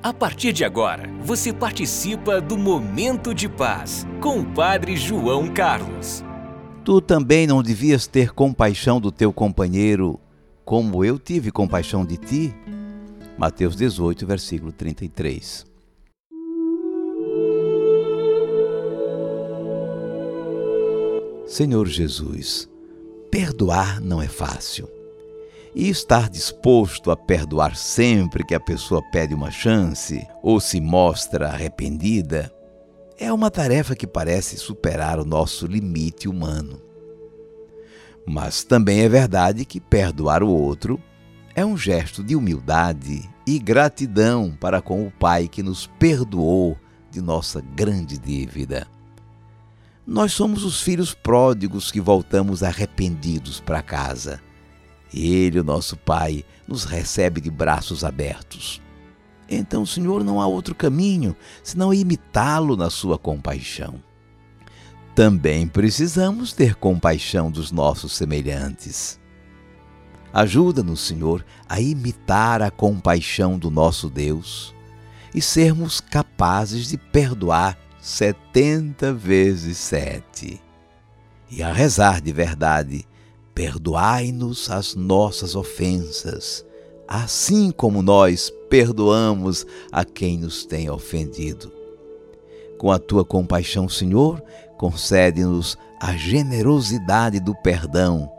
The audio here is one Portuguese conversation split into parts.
A partir de agora, você participa do Momento de Paz com o Padre João Carlos. Tu também não devias ter compaixão do teu companheiro, como eu tive compaixão de ti? Mateus 18, versículo 33. Senhor Jesus, perdoar não é fácil. E estar disposto a perdoar sempre que a pessoa pede uma chance ou se mostra arrependida é uma tarefa que parece superar o nosso limite humano. Mas também é verdade que perdoar o outro é um gesto de humildade e gratidão para com o Pai que nos perdoou de nossa grande dívida. Nós somos os filhos pródigos que voltamos arrependidos para casa. Ele, o nosso Pai, nos recebe de braços abertos. Então, Senhor, não há outro caminho senão imitá-lo na sua compaixão. Também precisamos ter compaixão dos nossos semelhantes. Ajuda-nos, Senhor, a imitar a compaixão do nosso Deus e sermos capazes de perdoar setenta vezes sete. E a rezar de verdade, perdoai-nos as nossas ofensas, assim como nós perdoamos a quem nos tem ofendido. Com a tua compaixão, Senhor, concede-nos a generosidade do perdão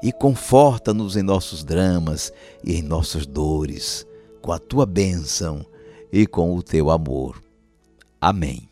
e conforta-nos em nossos dramas e em nossas dores, com a tua bênção e com o teu amor. Amém.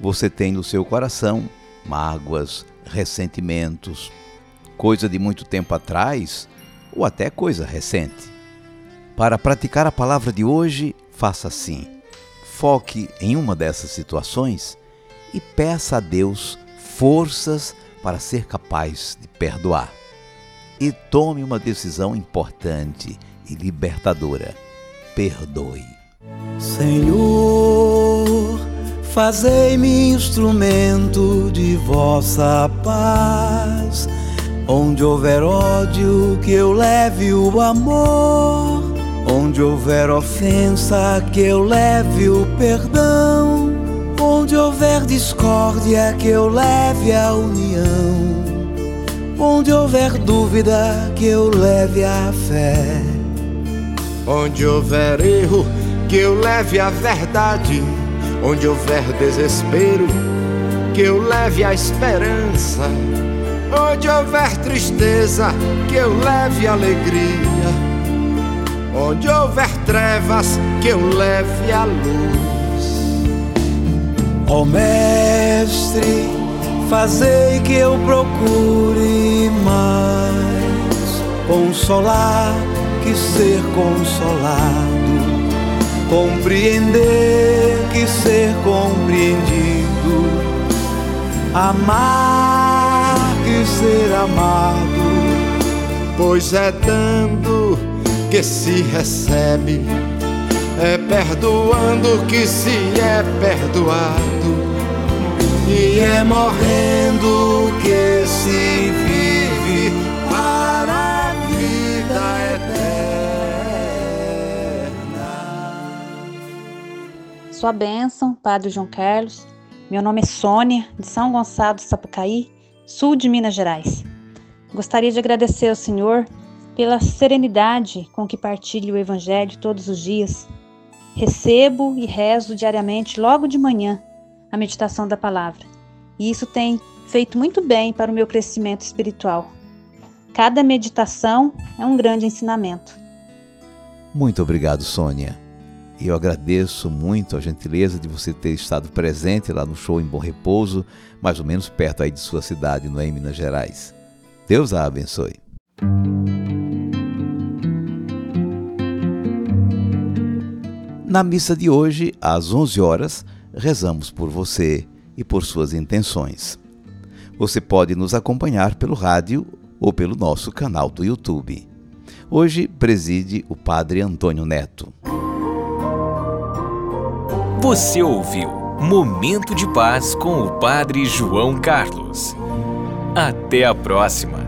você tem no seu coração mágoas, ressentimentos, coisa de muito tempo atrás ou até coisa recente. Para praticar a palavra de hoje, faça assim: foque em uma dessas situações e peça a Deus forças para ser capaz de perdoar. E tome uma decisão importante e libertadora: perdoe. Senhor Fazei-me instrumento de vossa paz. Onde houver ódio, que eu leve o amor. Onde houver ofensa, que eu leve o perdão. Onde houver discórdia, que eu leve a união. Onde houver dúvida, que eu leve a fé. Onde houver erro, que eu leve a verdade Onde houver desespero, que eu leve a esperança. Onde houver tristeza, que eu leve alegria. Onde houver trevas, que eu leve a luz. Ó oh, Mestre, fazei que eu procure mais consolar que ser consolado compreender que ser compreendido, amar que ser amado, pois é dando que se recebe, é perdoando que se é perdoado, e é morrendo que se Sua bênção, Padre João Carlos. Meu nome é Sônia, de São Gonçalo do Sapucaí, sul de Minas Gerais. Gostaria de agradecer ao Senhor pela serenidade com que partilho o Evangelho todos os dias. Recebo e rezo diariamente, logo de manhã, a meditação da palavra. E isso tem feito muito bem para o meu crescimento espiritual. Cada meditação é um grande ensinamento. Muito obrigado, Sônia. Eu agradeço muito a gentileza de você ter estado presente lá no show em Bom Repouso, mais ou menos perto aí de sua cidade, no em Minas Gerais. Deus a abençoe. Na missa de hoje, às 11 horas, rezamos por você e por suas intenções. Você pode nos acompanhar pelo rádio ou pelo nosso canal do YouTube. Hoje preside o Padre Antônio Neto. Você ouviu Momento de Paz com o Padre João Carlos. Até a próxima!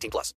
18 plus.